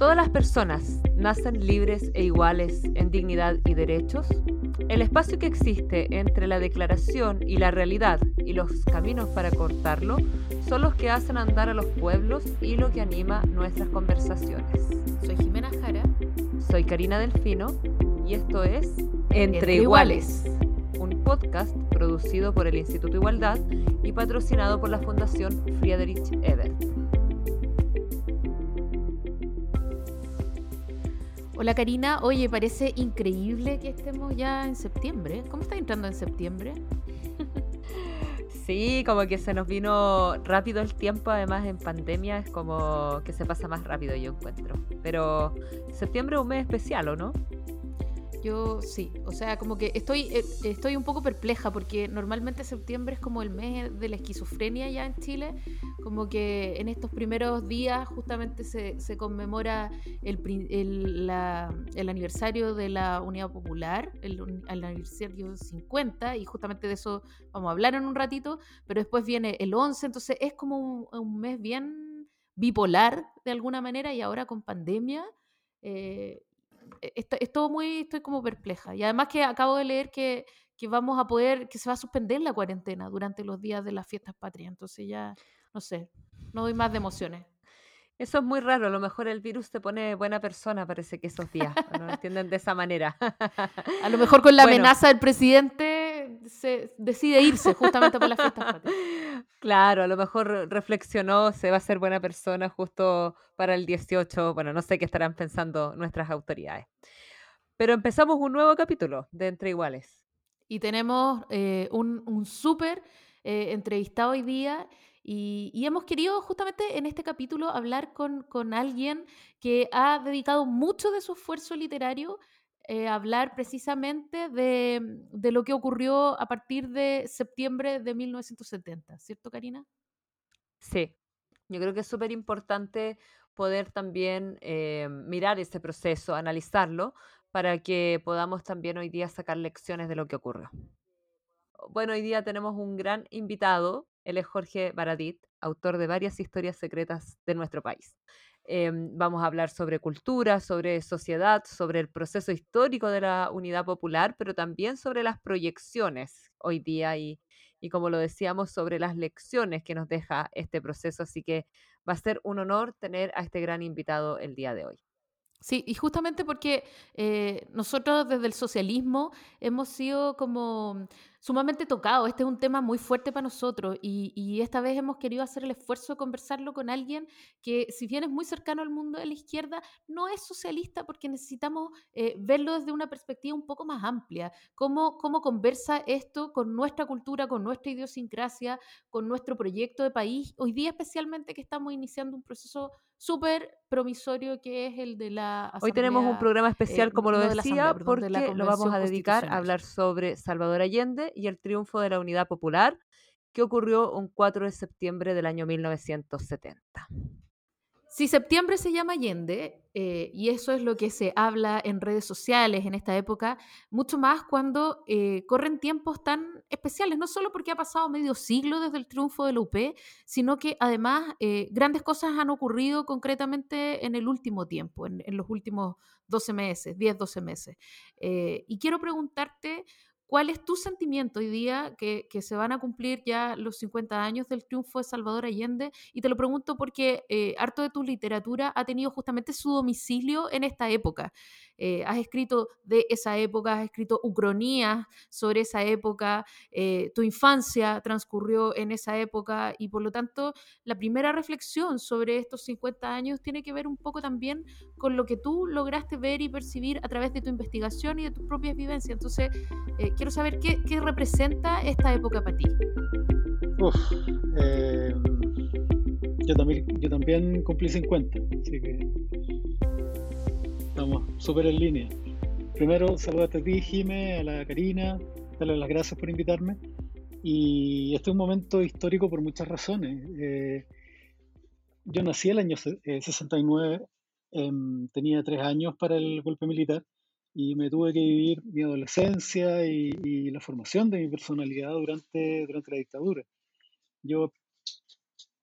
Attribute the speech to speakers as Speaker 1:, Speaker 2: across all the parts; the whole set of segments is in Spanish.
Speaker 1: Todas las personas nacen libres e iguales en dignidad y derechos. El espacio que existe entre la declaración y la realidad y los caminos para cortarlo son los que hacen andar a los pueblos y lo que anima nuestras conversaciones.
Speaker 2: Soy Jimena Jara.
Speaker 1: Soy Karina Delfino y esto es Entre, Iguales, un podcast producido por el Instituto Igualdad y patrocinado por la Fundación Friedrich Ebert.
Speaker 2: Hola Karina, oye, parece increíble que estemos ya en septiembre. ¿Cómo está entrando en septiembre?
Speaker 1: Sí, como que se nos vino rápido el tiempo, además en pandemia es como que se pasa más rápido, yo encuentro. Pero septiembre es un mes especial, ¿o no?
Speaker 2: Yo sí, o sea, como que estoy, eh, estoy un poco perpleja porque normalmente septiembre es como el mes de la esquizofrenia ya en Chile, como que en estos primeros días justamente se, se conmemora el, el, el, aniversario de la Unidad Popular, el, el, aniversario 50, y justamente de eso vamos a hablar en un ratito, pero después viene el 11, entonces es como un, un mes bien bipolar de alguna manera y ahora con pandemia. Eh, e, es todo muy, estoy como perpleja. Y además que acabo de leer que, que vamos a poder, que se va a suspender la cuarentena durante los días de las fiestas patrias. Entonces ya, no sé, no doy más de emociones.
Speaker 1: Eso es muy raro, a lo mejor el virus te pone buena persona, parece que esos días, no lo entienden de esa manera.
Speaker 2: A lo mejor con la amenaza del presidente se decide irse justamente por las fiestas
Speaker 1: Claro, a lo mejor reflexionó, se va a ser buena persona justo para el 18, bueno, no sé qué estarán pensando nuestras autoridades. Pero empezamos un nuevo capítulo de Entre Iguales.
Speaker 2: Y tenemos eh, un, un súper eh, entrevistado hoy día y, hemos querido justamente en este capítulo hablar con, con alguien que ha dedicado mucho de su esfuerzo literario eh, hablar precisamente de, de, lo que ocurrió a partir de septiembre de 1970, ¿cierto, Karina?
Speaker 1: Sí, yo creo que es súper importante poder también eh, mirar ese proceso, analizarlo, para que podamos también hoy día sacar lecciones de lo que ocurrió. Bueno, hoy día tenemos un gran invitado él es Jorge Baradit, autor de varias historias secretas de nuestro país. Em, vamos a hablar sobre cultura, sobre sociedad, sobre el proceso histórico de la unidad popular, pero también sobre las proyecciones hoy día y, y como lo decíamos, sobre las lecciones que nos deja este proceso. Así que va a ser un honor tener a este gran invitado el día de hoy.
Speaker 2: Sí, y justamente porque eh, nosotros desde el socialismo hemos sido como sumamente tocados. Este es un tema muy fuerte para nosotros y, y, esta vez hemos querido hacer el esfuerzo de conversarlo con alguien que, si bien es muy cercano al mundo de la izquierda, no es socialista porque necesitamos eh, verlo desde una perspectiva un poco más amplia. Cómo, cómo conversa esto con nuestra cultura, con nuestra idiosincrasia, con nuestro proyecto de país. Hoy día especialmente que estamos iniciando un proceso súper promisorio que es el de la
Speaker 1: Asamblea, Hoy tenemos un programa especial, eh, como lo decía, porque lo vamos a dedicar a hablar sobre Salvador Allende y el triunfo de la Unidad Popular, que ocurrió un 4 de septiembre del año 1970.
Speaker 2: Si septiembre se llama Allende, eh, y eso es lo que se habla en redes sociales en esta época, mucho más cuando eh, corren tiempos tan especiales, no solo porque ha pasado medio siglo desde el triunfo de la UP, sino que además eh, grandes cosas han ocurrido concretamente en el último tiempo, en, los últimos 12 meses, 10, 12 meses. y quiero preguntarte ¿Cuál es tu sentimiento hoy día que, se van a cumplir ya los 50 años del triunfo de Salvador Allende? Y te lo pregunto porque eh, harto de tu literatura ha tenido justamente su domicilio en esta época. Eh, has escrito de esa época, has escrito ucronías sobre esa época, eh, tu infancia transcurrió en esa época y por lo tanto la primera reflexión sobre estos 50 años tiene que ver un poco también con lo que tú lograste ver y percibir a través de tu investigación y de tus propias vivencias. Entonces, eh, quiero saber qué, representa esta época para ti.
Speaker 3: Uf, yo, también, yo también cumplí 50, así que Estamos súper en línea. Primero, saludarte a ti, Jime, a la Karina, darle las gracias por invitarme. Y este es un momento histórico por muchas razones. Eh, yo nací el año 69, eh, em, tenía tres años para el golpe militar y me tuve que vivir mi adolescencia y, la formación de mi personalidad durante, durante la dictadura. Yo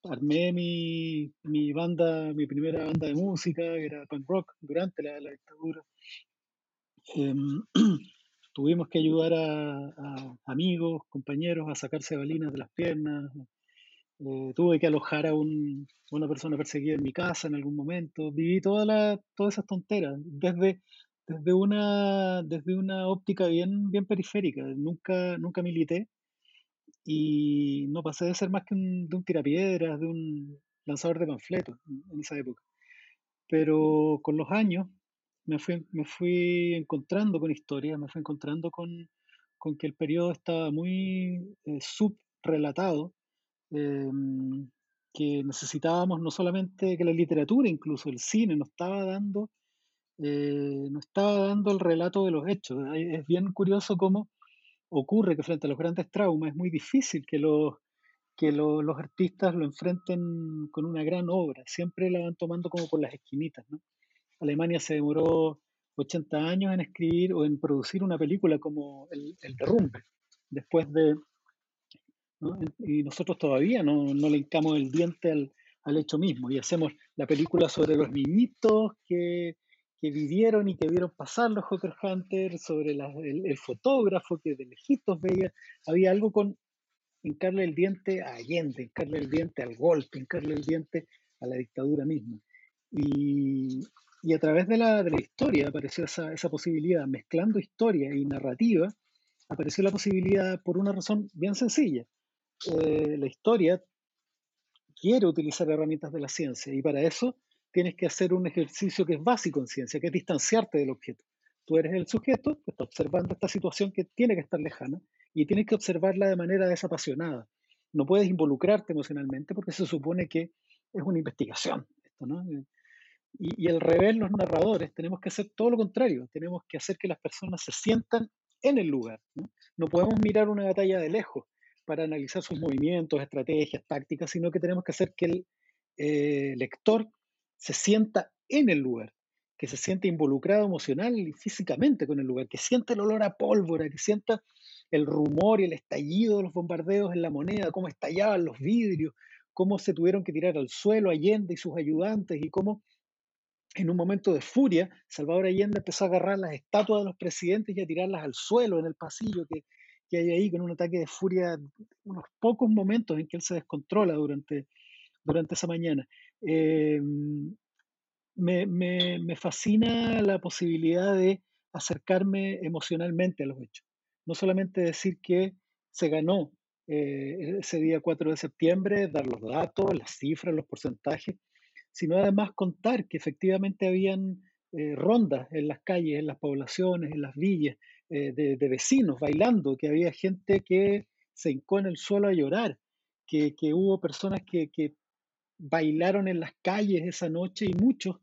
Speaker 3: armé mi, mi banda, mi primera banda de música, que era punk rock, durante la, la dictadura. Em, tuvimos que ayudar a, a amigos, compañeros a sacarse balinas de las piernas, eh, tuve que alojar a, un- una persona perseguida en mi casa en algún momento. Viví toda todas esas tonteras, desde, desde una, desde una óptica bien, bien periférica. Nunca, nunca milité y no pasé de ser más que un, de un tirapiedras, de un lanzador de panfletos en esa época. Pero con los años me fui, me fui encontrando con historias, me fui encontrando con, con que el periodo estaba muy eh, subrelatado em, que necesitábamos no solamente que la literatura, incluso el cine, nos estaba dando, eh, nos estaba dando el relato de los hechos. Es bien curioso cómo ocurre que frente a los grandes traumas es muy difícil que los, que lo- los artistas lo enfrenten con una gran obra. Siempre la van tomando como por las esquinitas, ¿no? Alemania se demoró 80 años en escribir o en producir una película como El, el Derrumbe, después de ¿no? Y nosotros todavía no, no le hincamos el diente al, al hecho mismo y hacemos la película sobre los niñitos que, que vivieron y que vieron pasar los Hawker Hunter, sobre el fotógrafo que de lejitos veía, había algo con hincarle el diente a Allende, hincarle el diente al golpe, hincarle el diente a la dictadura misma. Y, y a través de la, de la historia apareció esa, esa posibilidad, mezclando historia y narrativa, apareció la posibilidad por una razón bien sencilla eh, la historia quiere utilizar herramientas de la ciencia y para eso tienes que hacer un ejercicio que es básico en ciencia, que es distanciarte del objeto. Tú eres el sujeto que está observando esta situación que tiene que estar lejana y tienes que observarla de manera desapasionada. No puedes involucrarte emocionalmente porque se supone que es una investigación. Esto, ¿no? y, y al revés, los narradores tenemos que hacer todo lo contrario, tenemos que hacer que las personas se sientan en el lugar. No, no podemos mirar una batalla de lejos para analizar sus movimientos, estrategias, tácticas, sino que tenemos que hacer que el eh, lector se sienta en el lugar, que se sienta involucrado emocional y físicamente con el lugar, que sienta el olor a pólvora, que sienta el rumor y el estallido de los bombardeos en la moneda, cómo estallaban los vidrios, cómo se tuvieron que tirar al suelo Allende y sus ayudantes y cómo en un momento de furia, Salvador Allende empezó a agarrar las estatuas de los presidentes y a tirarlas al suelo en el pasillo que, que hay ahí, con un ataque de furia, unos pocos momentos en que él se descontrola durante, durante esa mañana. Eh, me, fascina la posibilidad de acercarme emocionalmente a los hechos. No solamente decir que se ganó eh, ese día 4 de septiembre, dar los datos, las cifras, los porcentajes, sino además contar que efectivamente habían eh, rondas en las calles, en las poblaciones, en las villas, eh, de, vecinos bailando, que había gente que se hincó en el suelo a llorar, que, hubo personas que, bailaron en las calles esa noche y muchos,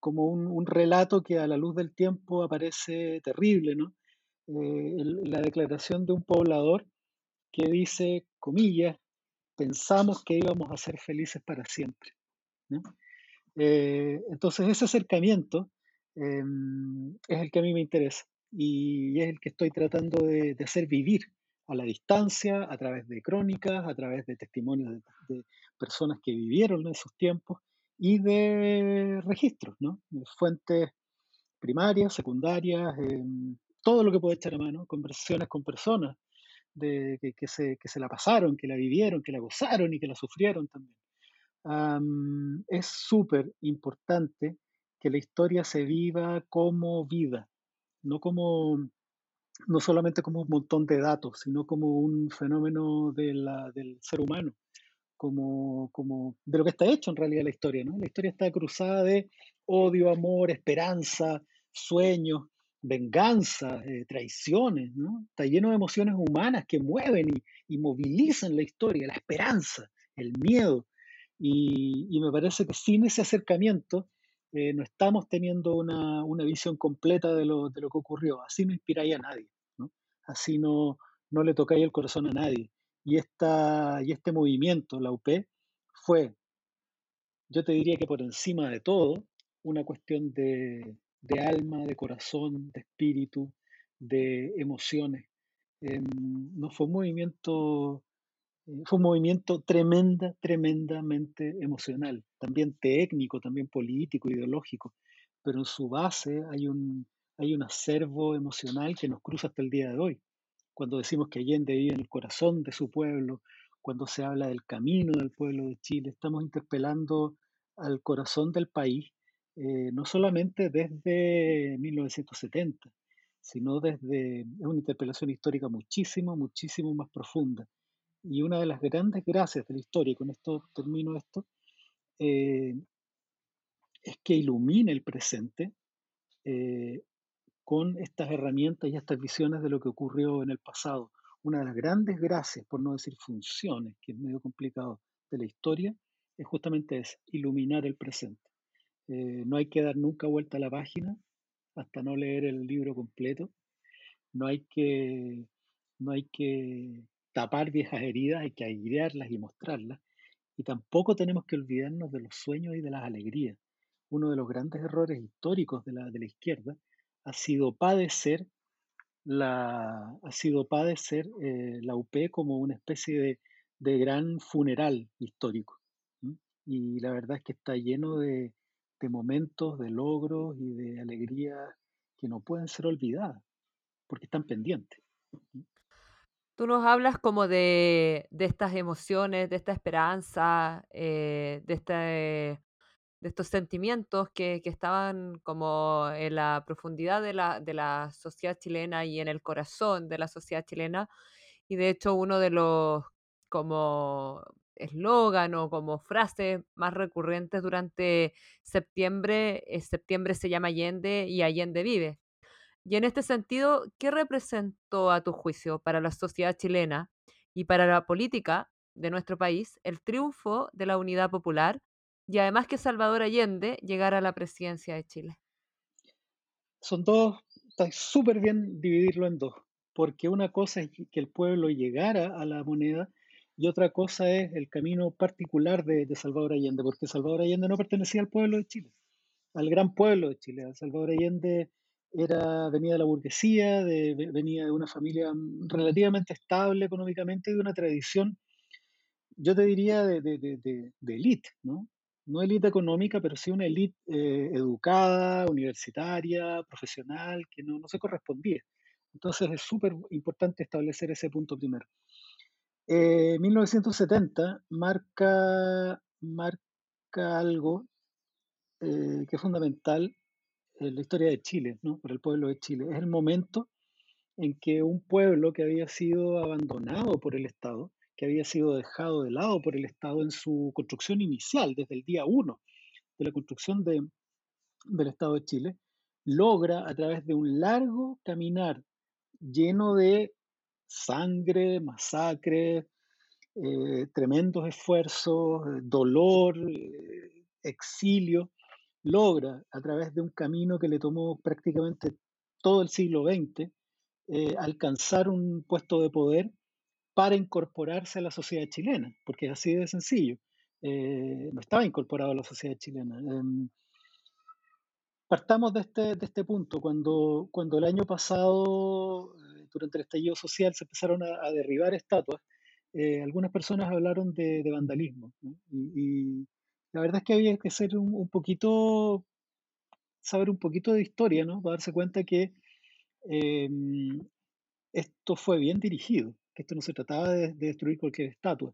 Speaker 3: como un, un, relato que a la luz del tiempo aparece terrible, ¿no? Eh, la declaración de un poblador que dice, comillas, pensamos que íbamos a ser felices para siempre. ¿no? Eh, entonces ese acercamiento eh, es el que a mí me interesa y es el que estoy tratando de, hacer vivir a la distancia, a través de crónicas, a través de testimonios de personas que vivieron en esos tiempos y de registros, ¿no? Fuentes primarias, secundarias, eh, todo lo que puede echar a mano, conversaciones con personas de, que, que, se, que se la pasaron, que la vivieron, que la gozaron y que la sufrieron también. Um, es súper importante que la historia se viva como vida, no como no solamente como un montón de datos, sino como un fenómeno de la, del ser humano, como, como de lo que está hecho en realidad la historia. ¿no? La historia está cruzada de odio, amor, esperanza, sueños, venganza, eh, traiciones. ¿no? Está lleno de emociones humanas que mueven y, y movilizan la historia, la esperanza, el miedo. Y, y, me parece que sin ese acercamiento eh, no estamos teniendo una, una visión completa de lo, de lo, que ocurrió. Así no inspiráis a nadie, ¿no? así no, no le tocáis el corazón a nadie. Y, esta, y este movimiento, la UP, fue, yo te diría que por encima de todo, una cuestión de, de alma, de corazón, de espíritu, de emociones. Eh, no fue un movimiento Eh, fue movimiento tremenda, tremendamente emocional, también técnico, también político, ideológico, pero en su base hay un, hay un acervo emocional que nos cruza hasta el día de hoy. Cuando decimos que Allende vive en el corazón de su pueblo, cuando se habla del camino del pueblo de Chile, estamos interpelando al corazón del país, eh, no solamente desde 1970, sino desde, es una interpelación histórica muchísimo, muchísimo más profunda. Y una de las grandes gracias de la historia, y con esto termino esto, eh, es que ilumina el presente eh, con estas herramientas y estas visiones de lo que ocurrió en el pasado. Una de las grandes gracias, por no decir funciones, que es medio complicado, de la historia, es justamente es iluminar el presente. Eh, no hay que dar nunca vuelta a la página hasta no leer el libro completo. No hay que, no hay que tapar viejas heridas, hay que airearlas y mostrarlas. Y tampoco tenemos que olvidarnos de los sueños y de las alegrías. Uno de los grandes errores históricos de la, de la izquierda ha sido padecer la, ha sido padecer eh, la UP como una especie de, de gran funeral histórico. Y la verdad es que está lleno de, de momentos, de logros y de alegrías que no pueden ser olvidadas, porque están pendientes.
Speaker 1: Tú nos hablas como de, de estas emociones, de esta esperanza, eh, de, este, de estos sentimientos que, que estaban como en la profundidad de la, de la sociedad chilena y en el corazón de la sociedad chilena. Y de hecho uno de los como eslogan o como frase más recurrentes durante septiembre es septiembre se llama Allende y Allende vive. Y en este sentido, ¿qué representó a tu juicio para la sociedad chilena y para la política de nuestro país el triunfo de la unidad popular y además que Salvador Allende llegara a la presidencia de Chile?
Speaker 3: Son dos, está súper bien dividirlo en dos, porque una cosa es que el pueblo llegara a la moneda y otra cosa es el camino particular de, Salvador Allende, porque Salvador Allende no pertenecía al pueblo de Chile, al gran pueblo de Chile. Salvador Allende era, venía de la burguesía, de, venía de una familia relativamente estable económicamente de una tradición, yo te diría, de, de, de ¿no? No élite económica, pero sí una élite eh, educada, universitaria, profesional, que no, no se correspondía. Entonces es súper importante establecer ese punto primero. 1970 eh, marca, marca algo eh, que es fundamental en la historia de Chile, ¿no? por el pueblo de Chile. Es el momento en que un pueblo que había sido abandonado por el Estado, que había sido dejado de lado por el Estado en su construcción inicial, desde el día uno de la construcción de, del Estado de Chile, logra a través de un largo caminar lleno de sangre, masacre, eh, tremendos esfuerzos, eh, dolor, eh, exilio, logra a través de un camino que le tomó prácticamente todo el siglo XX, alcanzar un puesto de poder para incorporarse a la sociedad chilena, porque es así de sencillo. no estaba incorporado a la sociedad chilena. Em, partamos de este, de este punto. Cuando, cuando el año pasado, durante el estallido social, se empezaron a, derribar estatuas, algunas personas hablaron de, vandalismo. Y, la verdad es que había que ser un, poquito, saber un poquito de historia, ¿no? Para darse cuenta que em, esto fue bien dirigido, que esto no se trataba de, destruir cualquier estatua.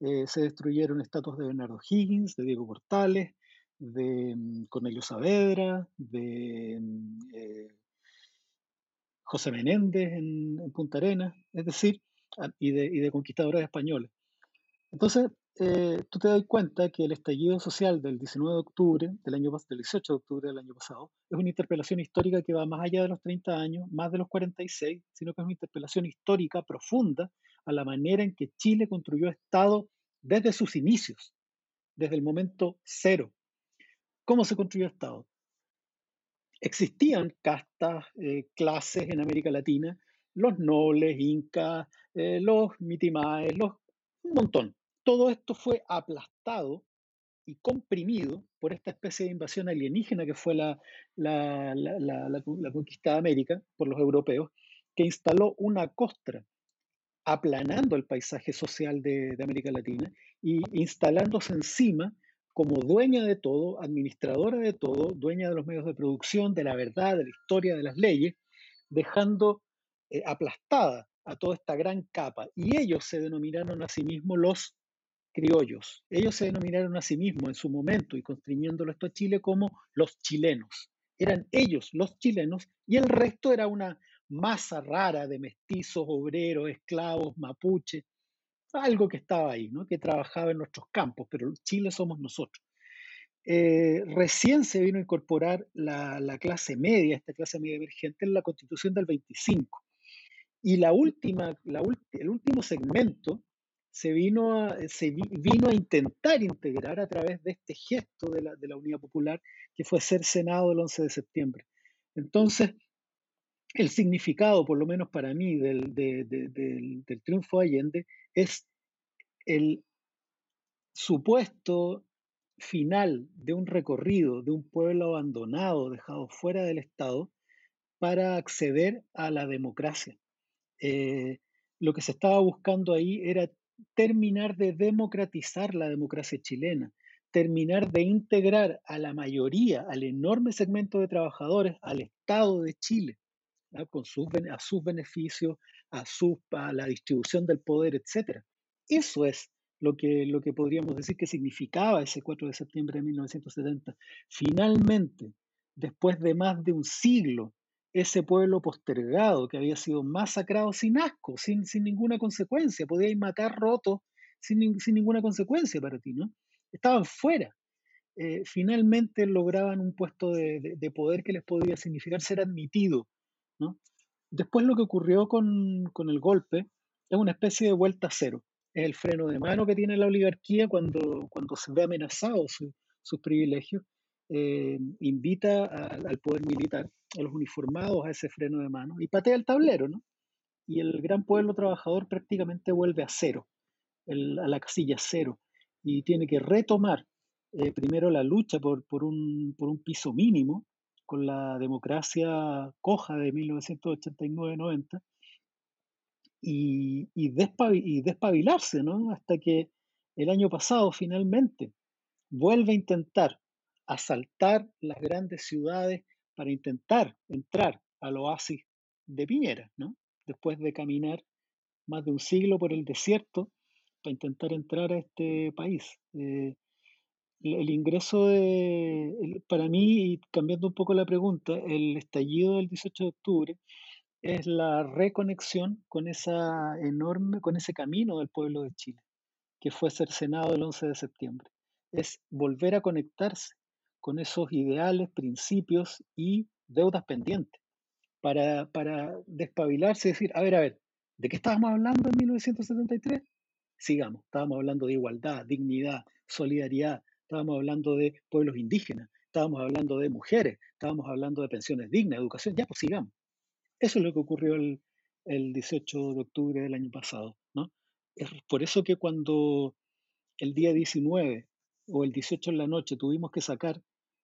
Speaker 3: Eh, se destruyeron estatuas de Bernardo Higgins, de Diego Portales, de mm, Cornelio Saavedra, de mm, eh, José Menéndez en, Punta Arenas, es decir, y de, y de conquistadores españoles. Entonces, eh, tú te das cuenta que el estallido social del 19 de octubre, del, año, del 18 de octubre del año pasado, es una interpelación histórica que va más allá de los 30 años, más de los 46, sino que es una interpelación histórica profunda a la manera en que Chile construyó Estado desde sus inicios, desde el momento cero. ¿Cómo se construyó Estado? Existían castas, eh, clases en América Latina, los nobles, incas, eh, los mitimaes, los, un montón todo esto fue aplastado y comprimido por esta especie de invasión alienígena que fue la, la, la, conquista de América por los europeos, que instaló una costra aplanando el paisaje social de, América Latina y instalándose encima como dueña de todo, administradora de todo, dueña de los medios de producción, de la verdad, de la historia, de las leyes, dejando eh, aplastada a toda esta gran capa. Y ellos se denominaron a sí mismos los criollos. Ellos se denominaron a sí mismos en su momento y constriñéndolo esto a Chile como los chilenos. Eran ellos los chilenos y el resto era una masa rara de mestizos, obreros, esclavos, mapuches, algo que estaba ahí, ¿no? que trabajaba en nuestros campos, pero Chile somos nosotros. Eh, recién se vino a incorporar la, la, clase media, esta clase media emergente, en la constitución del 25. Y la última, la, el último segmento se vino, a, se vino a intentar integrar a través de este gesto de la, de la Unidad Popular, que fue ser Senado el 11 de septiembre. Entonces, el significado, por lo menos para mí, del, de, de, del, del triunfo de Allende es el supuesto final de un recorrido de un pueblo abandonado, dejado fuera del Estado, para acceder a la democracia. Eh, lo que se estaba buscando ahí era terminar de democratizar la democracia chilena, terminar de integrar a la mayoría, al enorme segmento de trabajadores, al Estado de Chile, con sus, a sus beneficios, a, su, a la distribución del poder, etc. Eso es lo que, lo que podríamos decir que significaba ese 4 de septiembre de 1970. Finalmente, después de más de un siglo, ese pueblo postergado que había sido masacrado sin asco, sin, sin ninguna consecuencia, podíais matar rotos sin, sin, ninguna consecuencia para ti, ¿no? Estaban fuera. Eh, finalmente lograban un puesto de, de, de, poder que les podía significar ser admitido, ¿no? Después lo que ocurrió con, con el golpe es una especie de vuelta a cero es el freno de mano que tiene la oligarquía cuando, cuando se ve amenazado su, sus privilegios, eh, invita a, al poder militar, a los uniformados a ese freno de mano y patea el tablero, ¿no? Y el gran pueblo trabajador prácticamente vuelve a cero, a la casilla cero, y tiene que retomar eh, primero la lucha por, un, piso mínimo con la democracia coja de 1989-90 y, y, y, despabilarse, ¿no? Hasta que el año pasado finalmente vuelve a intentar asaltar las grandes ciudades para intentar entrar al oasis de Piñera, ¿no? Después de caminar más de un siglo por el desierto para intentar entrar a este país. Eh, el ingreso de, para mí, y cambiando un poco la pregunta, el estallido del 18 de octubre es la reconexión con esa enorme, con ese camino del pueblo de Chile, que fue cercenado el 11 de septiembre. Es volver a conectarse con esos ideales, principios y deudas pendientes para, para despabilarse y decir, a ver, a ver, ¿de qué estábamos hablando en 1973? Sigamos, estábamos hablando de igualdad, dignidad, solidaridad, estábamos hablando de pueblos indígenas, estábamos hablando de mujeres, estábamos hablando de pensiones dignas, educación, ya pues sigamos. Eso es lo que ocurrió el, el 18 de octubre del año pasado. ¿no? Es por eso que cuando el día 19 o el 18 en la noche tuvimos que sacar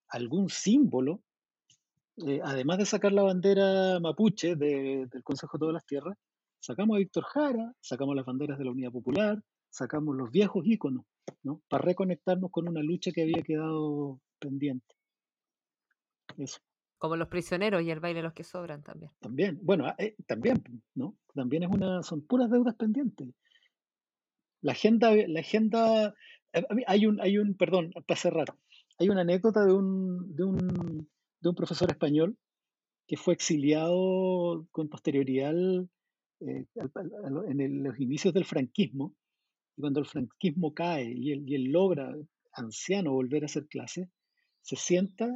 Speaker 3: algún símbolo, eh, además de sacar la bandera mapuche de, del Consejo de Todas las Tierras, sacamos a Víctor Jara, sacamos las banderas de la Unidad Popular, sacamos los viejos íconos, ¿no? Para reconectarnos con una lucha que había quedado pendiente.
Speaker 1: Eso. Como los prisioneros y el baile de los que sobran también.
Speaker 3: También, bueno, eh, también, ¿no? También es una, son puras deudas pendientes. La agenda, la agenda, eh, hay un, hay un, perdón, para cerrar, hay una anécdota de un, de un, de un profesor español que fue exiliado con posterioridad eh, en los inicios del franquismo, y cuando el franquismo cae y él, y él logra, anciano, volver a hacer clase, se sienta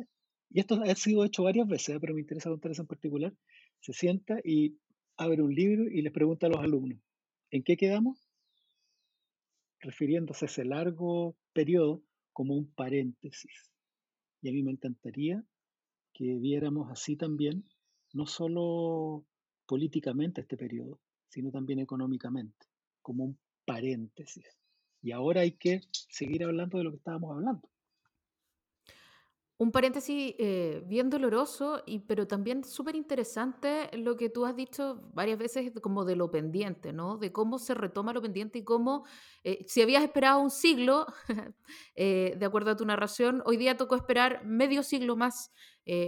Speaker 3: y esto ha sido hecho varias veces, pero me interesa contar eso en particular, se sienta y abre un libro y les pregunta a los alumnos, ¿en qué quedamos? Refiriéndose a ese largo periodo como un paréntesis. Y a mí me encantaría que viéramos así también, no solo políticamente este periodo, sino también económicamente, como un paréntesis. Y ahora hay que seguir hablando de lo que estábamos hablando.
Speaker 2: Un paréntesis eh, bien doloroso, y, pero también súper interesante lo que tú has dicho varias veces como de lo pendiente, ¿no? De cómo se retoma lo pendiente y cómo, eh, si habías esperado un siglo, eh, de acuerdo a tu narración, hoy día tocó esperar medio siglo más,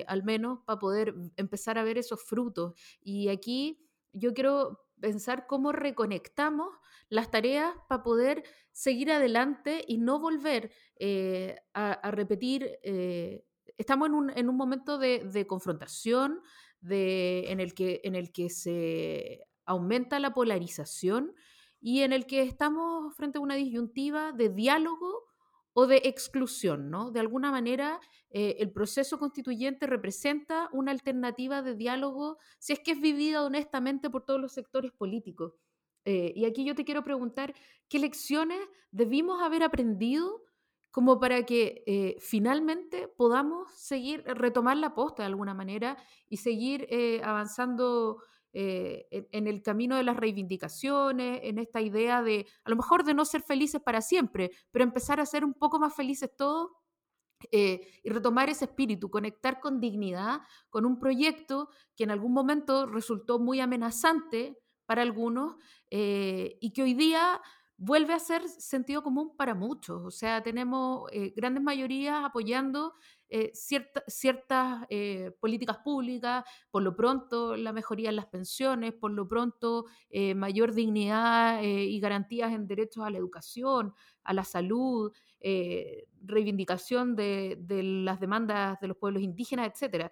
Speaker 2: al menos, para poder empezar a ver esos frutos. Y aquí yo quiero pensar cómo reconectamos las tareas para poder seguir adelante y no volver eh, a, repetir. Eh, estamos en un, en un momento de, confrontación de, en, el que, en el que se aumenta la polarización y en el que estamos frente a una disyuntiva de diálogo o de exclusión, ¿no? De alguna manera, eh, el proceso constituyente representa una alternativa de diálogo si es que es vivida honestamente por todos los sectores políticos. Eh, y aquí yo te quiero preguntar, ¿qué lecciones debimos haber aprendido como para que eh, finalmente podamos seguir, retomar la posta de alguna manera y seguir avanzando eh, en, el camino de las reivindicaciones, en esta idea de, a lo mejor de no ser felices para siempre, pero empezar a ser un poco más felices todos eh, y retomar ese espíritu, conectar con dignidad, con un proyecto que en algún momento resultó muy amenazante para algunos eh, y que hoy día vuelve a ser sentido común para muchos. O sea, tenemos grandes mayorías apoyando eh, ciertas eh, políticas públicas, por lo pronto la mejoría en las pensiones, por lo pronto eh, mayor dignidad y garantías en derechos a la educación, a la salud, reivindicación de, de, las demandas de los pueblos indígenas, etc.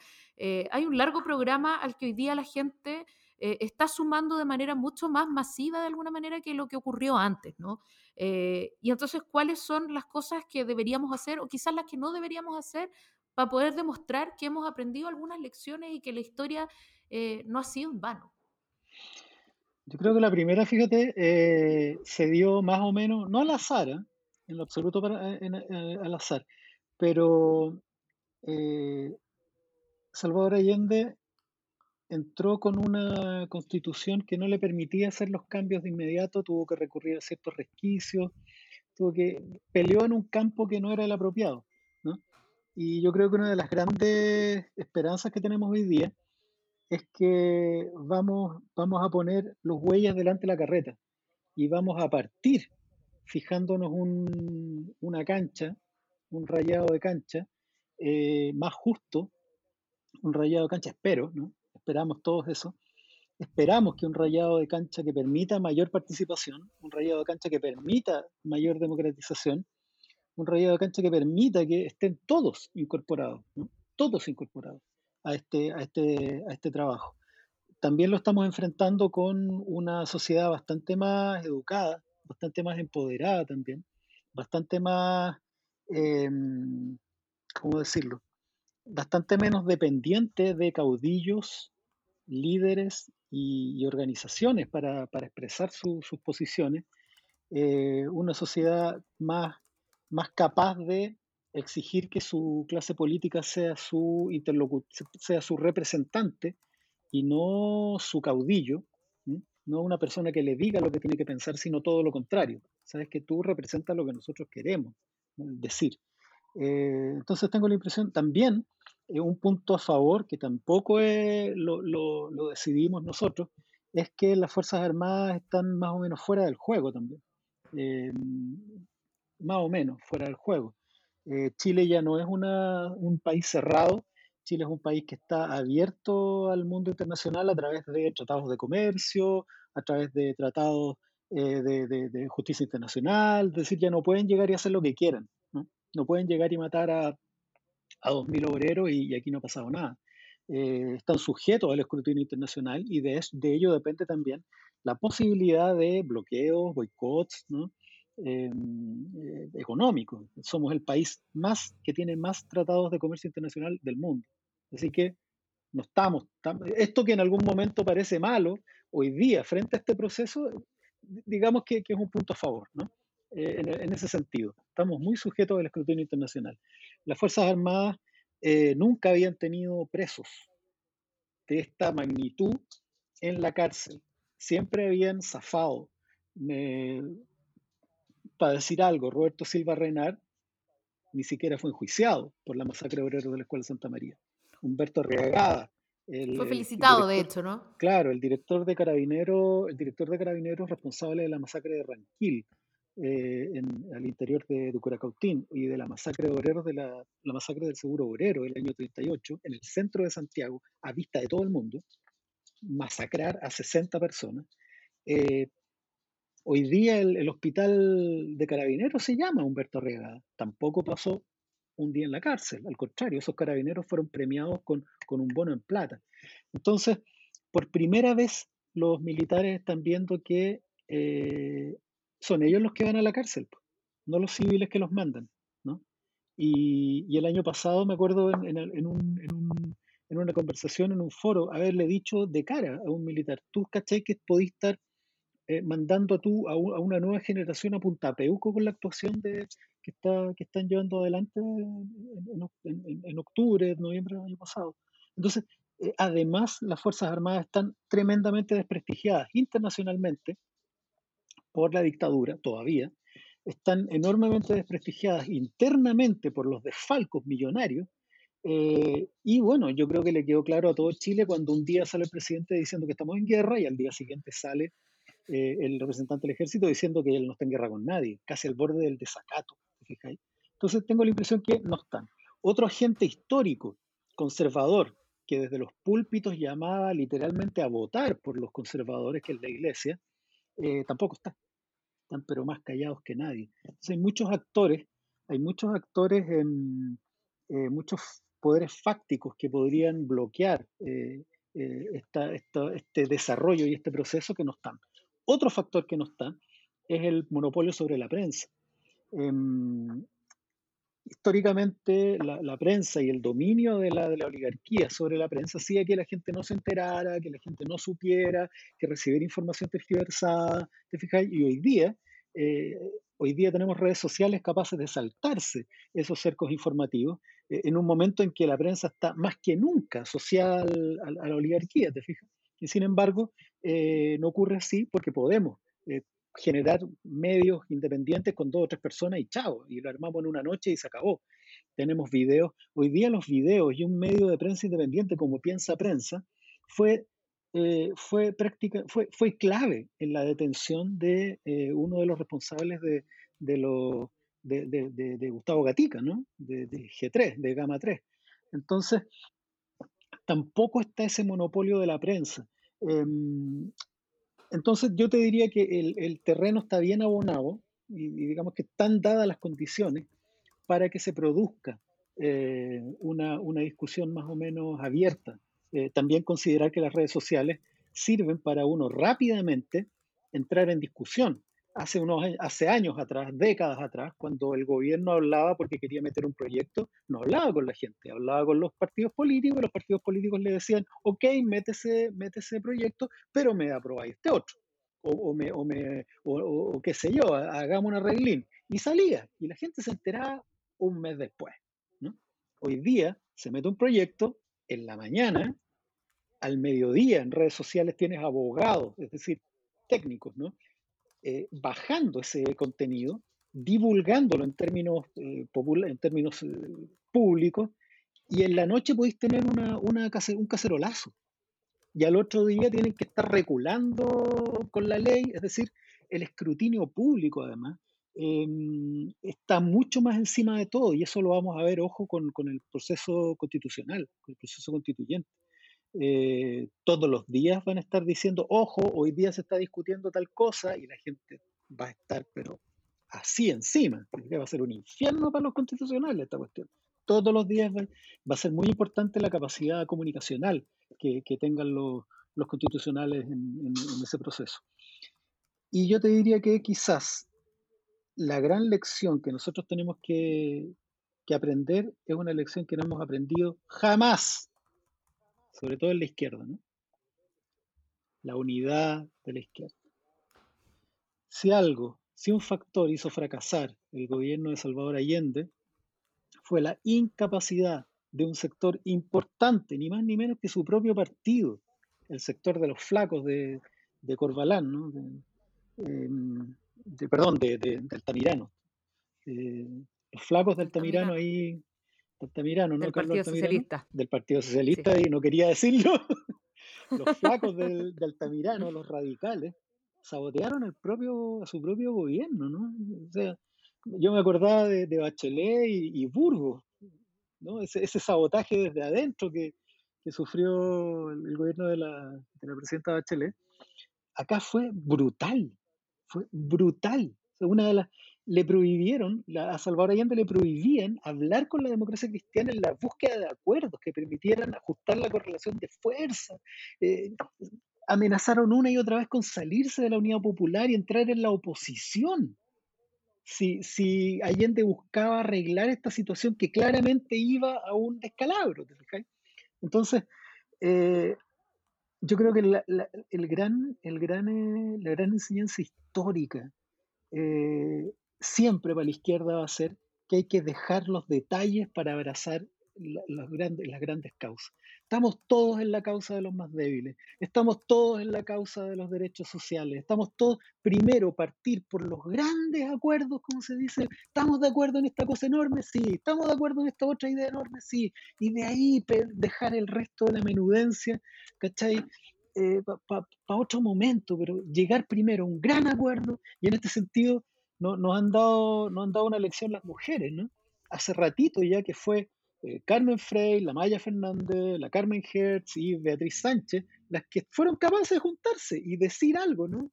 Speaker 2: hay un largo programa al que hoy día la gente está sumando de manera mucho más masiva de alguna manera que lo que ocurrió antes, ¿no? Eh, y entonces, ¿cuáles son las cosas que deberíamos hacer o quizás las que no deberíamos hacer para poder demostrar que hemos aprendido algunas lecciones y que la historia eh, no ha sido en vano?
Speaker 3: Yo creo que la primera, fíjate, eh, se dio más o menos, no al azar, en lo absoluto para, al azar, pero Salvador Allende entró con una constitución que no le permitía hacer los cambios de inmediato, tuvo que recurrir a ciertos resquicios, tuvo que peleó en un campo que no era el apropiado. ¿no? Y yo creo que una de las grandes esperanzas que tenemos hoy día es que vamos, vamos a poner los huellas delante de la carreta y vamos a partir fijándonos un, una cancha, un rayado de cancha eh, más justo, un rayado de cancha, espero, ¿no? Esperamos todos eso. Esperamos que un rayado de cancha que permita mayor participación, un rayado de cancha que permita mayor democratización, un rayado de cancha que permita que estén todos incorporados, todos incorporados a este, a, este, a este trabajo. También lo estamos enfrentando con una sociedad bastante más educada, bastante más empoderada también, bastante más, em, ¿cómo decirlo? bastante menos dependiente de caudillos, líderes y, organizaciones para, expresar sus posiciones, eh, una sociedad más, más capaz de exigir que su clase política sea su sea su representante y no su caudillo, no una persona que le diga lo que tiene que pensar, sino todo lo contrario. Sabes que tú representas lo que nosotros queremos decir. Eh, entonces tengo la impresión también, un punto a favor, que tampoco lo, decidimos nosotros, es que las Fuerzas Armadas están más o menos fuera del juego también. Eh, más o menos fuera del juego. Chile ya no es un país cerrado, Chile es un país que está abierto al mundo internacional a través de tratados de comercio, a través de tratados de, justicia internacional, es decir, ya no pueden llegar y hacer lo que quieran. No pueden llegar y matar a, a 2.000 obreros y, aquí no ha pasado nada. Eh, están sujetos al escrutinio internacional y de, de ello depende también la posibilidad de bloqueos, boicots ¿no? Em, eh, económicos. Somos el país más que tiene más tratados de comercio internacional del mundo. Así que no estamos, esto que en algún momento parece malo, hoy día frente a este proceso, digamos que, que es un punto a favor. ¿no? Eh, en, ese sentido. Estamos muy sujetos al escrutinio internacional. Las Fuerzas Armadas eh, nunca habían tenido presos de esta magnitud en la cárcel. Siempre habían zafado. para decir algo, Roberto Silva Renar ni siquiera fue enjuiciado por la masacre de obreros de la Escuela Santa María. Humberto Arriagada.
Speaker 2: fue felicitado, de hecho, ¿no?
Speaker 3: Claro, el director de Carabineros, el director de Carabineros responsable de la masacre de Ranquil, eh, en, al interior de, de, y de la masacre de obreros de la, la, masacre del seguro obrero del año 38 en el centro de Santiago, a vista de todo el mundo, masacrar a 60 personas. Eh, hoy día el, el, hospital de carabineros se llama Humberto Arriagada. Tampoco pasó un día en la cárcel, al contrario, esos carabineros fueron premiados con, con un bono en plata. Entonces, por primera vez los militares están viendo que eh, son ellos los que van a la cárcel, no los civiles que los mandan. ¿no? Y, y el año pasado me acuerdo en, en, en, un, en, una conversación, en un foro, haberle dicho de cara a un militar, tú caché que podís estar eh, mandando a, tú, a, un, a, una nueva generación a Punta Peuco con la actuación de, que, está, que están llevando adelante en, octubre, noviembre del año pasado. Entonces, eh, además, las Fuerzas Armadas están tremendamente desprestigiadas internacionalmente por la dictadura todavía, están enormemente desprestigiadas internamente por los desfalcos millonarios. Eh, y bueno, yo creo que le quedó claro a todo Chile cuando un día sale el presidente diciendo que estamos en guerra y al día siguiente sale eh, el representante del ejército diciendo que él no está en guerra con nadie, casi al borde del desacato. ¿te Entonces tengo la impresión que no están. Otro agente histórico, conservador, que desde los púlpitos llamaba literalmente a votar por los conservadores, que es la iglesia, eh, tampoco están. Están pero más callados que nadie. Entonces hay muchos actores, hay muchos actores, eh, muchos poderes fácticos que podrían bloquear eh, eh, esta, esta, este desarrollo y este proceso que no están. Otro factor que no está es el monopolio sobre la prensa. Históricamente la, la, prensa y el dominio de la, de la, oligarquía sobre la prensa hacía que la gente no se enterara, que la gente no supiera, que recibiera información tergiversada, ¿te fijas? Y hoy día, eh, hoy día tenemos redes sociales capaces de saltarse esos cercos informativos eh, en un momento en que la prensa está más que nunca asociada a, la oligarquía, ¿te fijas? Y sin embargo, eh, no ocurre así porque podemos generar medios independientes con dos o tres personas y chao, y lo armamos en una noche y se acabó. Tenemos videos. Hoy día los videos y un medio de prensa independiente como Piensa Prensa fue, eh, fue, práctica, fue, clave en la detención de eh, uno de los responsables de, de, lo, de, Gustavo Gatica, ¿no? de, G3, de Gama 3. Entonces, tampoco está ese monopolio de la prensa. Eh, entonces yo te diría que el, terreno está bien abonado y, y, digamos que están dadas las condiciones para que se produzca eh, una, una, discusión más o menos abierta. Eh, también considerar que las redes sociales sirven para uno rápidamente entrar en discusión. Hace, unos, hace años atrás, décadas atrás, cuando el gobierno hablaba porque quería meter un proyecto, no hablaba con la gente, hablaba con los partidos políticos y los partidos políticos le decían, ok, métese, métese proyecto, pero me aprobáis este otro. O, o, me, o, me, o, o, qué sé yo, hagamos una reglín. Y salía, y la gente se enteraba un mes después. Hoy día se mete un proyecto en la mañana, al mediodía en redes sociales tienes abogados, es decir, técnicos, ¿no? Eh, bajando ese contenido, divulgándolo en términos, eh, eh, públicos, y en la noche podéis tener una, un cacerolazo. Y al otro día tienen que estar reculando con la ley, es decir, el escrutinio público además eh, está mucho más encima de todo, y eso lo vamos a ver, ojo, con, con el proceso constitucional, con el proceso constituyente eh, todos los días van a estar diciendo, ojo, hoy día se está discutiendo tal cosa y la gente va a estar, pero así encima, va a ser un infierno para los constitucionales esta cuestión. Todos los días va, a ser muy importante la capacidad comunicacional que, tengan los, constitucionales en, ese proceso. Y yo te diría que quizás la gran lección que nosotros tenemos que aprender es una lección que no hemos aprendido jamás sobre todo en la izquierda, ¿no? La unidad de la izquierda. Si algo, si un factor hizo fracasar el gobierno de Salvador Allende, fue la incapacidad de un sector importante, ni más ni menos que su propio partido, el sector de los flacos de, de Corbalán, ¿no? de, eh, de, perdón, de, de, de Altamirano, eh, los flacos del Altamirano ahí, Altamirano, ¿no?
Speaker 1: Del Partido Socialista.
Speaker 3: Del Partido Socialista, y no quería decirlo. los flacos del, del Altamirano, los radicales, sabotearon el propio, a su propio gobierno, ¿no? O sea, yo me acordaba de, de Bachelet y, y Burgos, ¿no? Ese, ese, sabotaje desde adentro que, que sufrió el, el gobierno de la, de la, presidenta Bachelet, acá fue brutal, fue brutal. una de las, le prohibieron, a Salvador Allende le prohibían hablar con la democracia cristiana en la búsqueda de acuerdos que permitieran ajustar la correlación de fuerza. Eh, amenazaron una y otra vez con salirse de la Unidad Popular y entrar en la oposición. Si, si Allende buscaba arreglar esta situación que claramente iba a un descalabro, Entonces, eh, yo creo que la, el gran, el gran, eh, la gran enseñanza histórica siempre para la izquierda va a ser que hay que dejar los detalles para abrazar las grandes, las grandes causas. Estamos todos en la causa de los más débiles, estamos todos en la causa de los derechos sociales, estamos todos, primero, partir por los grandes acuerdos, como se dice, estamos de acuerdo en esta cosa enorme, sí, estamos de acuerdo en esta otra idea enorme, sí, y de ahí dejar el resto de la menudencia, ¿cachai? Eh, para pa, otro momento, pero llegar primero a un gran acuerdo, y en este sentido no, nos, han dado, han dado una lección las mujeres, ¿no? Hace ratito ya que fue eh, Carmen Frey, la Maya Fernández, la Carmen Hertz y Beatriz Sánchez, las que fueron capaces de juntarse y decir algo, ¿no?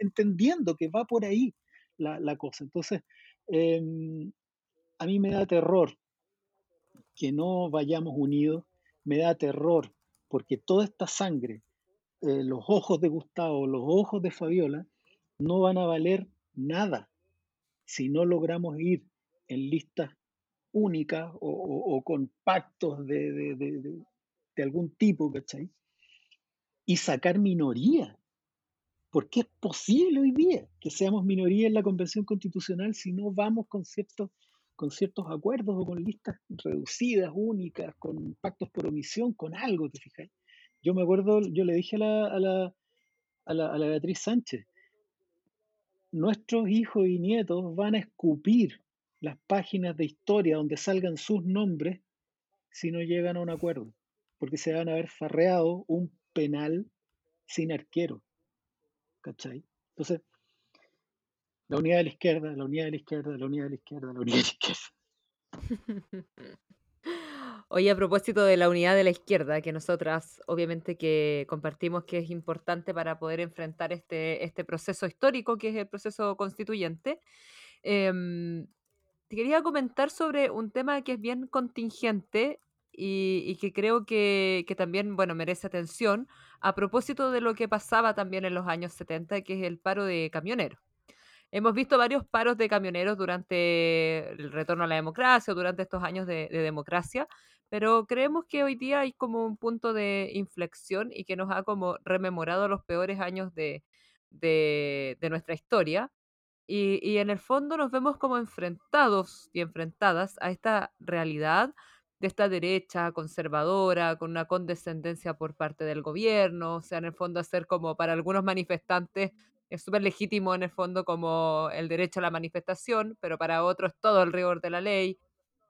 Speaker 3: Entendiendo que va por ahí la, la cosa. Entonces, eh, a mí me da terror que no vayamos unidos, me da terror porque toda esta sangre, eh, los ojos de Gustavo, los ojos de Fabiola, no van a valer nada si no logramos ir en listas únicas o, con pactos de, algún tipo, ¿cachai? Y sacar minoría. Porque es posible hoy día que seamos minoría en la Convención Constitucional si no vamos con ciertos, con ciertos acuerdos o con listas reducidas, únicas, con pactos por omisión, con algo, ¿te fijáis? Yo me acuerdo, yo le dije a la, a la, a la, a la Beatriz Sánchez, nuestros hijos y nietos van a escupir las páginas de historia donde salgan sus nombres si no llegan a un acuerdo, porque se van a haber farreado un penal sin arquero. ¿Cachai? Entonces, la unidad de la izquierda, la unidad de la izquierda, la unidad de la izquierda, la unidad de la izquierda.
Speaker 1: Oye, a propósito de la unidad de la izquierda, que nosotras obviamente que compartimos que es importante para poder enfrentar este, este proceso histórico que es el proceso constituyente, eh, te quería comentar sobre un tema que es bien contingente y, y que creo que, que, también, bueno, merece atención a propósito de lo que pasaba también en los años 70, que es el paro de camioneros. Hemos visto varios paros de camioneros durante el retorno a la democracia durante estos años de, de democracia, pero creemos que hoy día hay como un punto de inflexión y que nos ha como rememorado los peores años de, de, nuestra historia y, y en el fondo nos vemos como enfrentados y enfrentadas a esta realidad de esta derecha conservadora, con una condescendencia por parte del gobierno, o sea, en el fondo hacer como para algunos manifestantes es súper legítimo en el fondo como el derecho a la manifestación, pero para otros todo el rigor de la ley.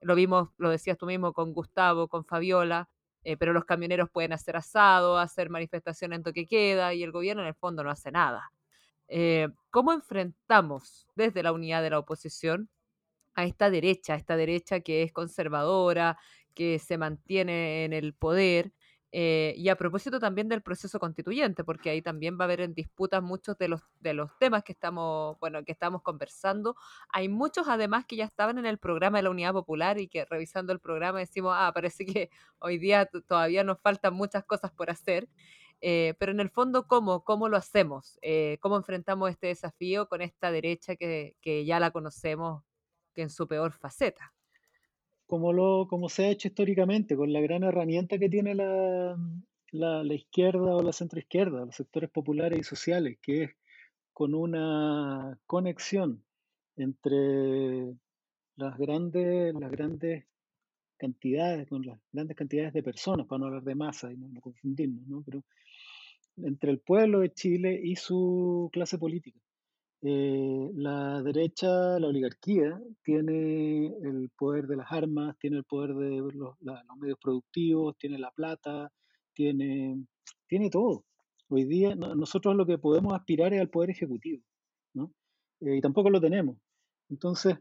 Speaker 1: Lo vimos, lo decías tú mismo con Gustavo, con Fabiola, eh, pero los camioneros pueden hacer asado, hacer manifestación en toque queda y el gobierno en el fondo no hace nada. Eh, ¿Cómo enfrentamos desde la unidad de la oposición a esta derecha, a esta derecha que es conservadora, que se mantiene en el poder? Eh, y a propósito también del proceso constituyente, porque ahí también va a haber en disputas muchos de los, de los temas que estamos, bueno, que estamos conversando. Hay muchos además que ya estaban en el programa de la Unidad Popular y que revisando el programa decimos, ah, parece que hoy día todavía nos faltan muchas cosas por hacer. Eh, pero en el fondo, ¿cómo, cómo lo hacemos? Eh, ¿Cómo enfrentamos este desafío con esta derecha que, que, ya la conocemos que en su peor faceta?
Speaker 3: Como, lo, como se ha hecho históricamente, con la gran herramienta que tiene la, la, la izquierda o la centroizquierda, los sectores populares y sociales, que es con una conexión entre las grandes, las grandes cantidades, con las grandes cantidades de personas, para no hablar de masa y no, no confundirnos, ¿no? Pero entre el pueblo de Chile y su clase política. Eh, la derecha, la oligarquía, tiene el poder de las armas, tiene el poder de los, medios productivos, tiene la plata, tiene, tiene todo. Hoy día nosotros lo que podemos aspirar es al poder ejecutivo, ¿no? Eh, y tampoco lo tenemos. Entonces,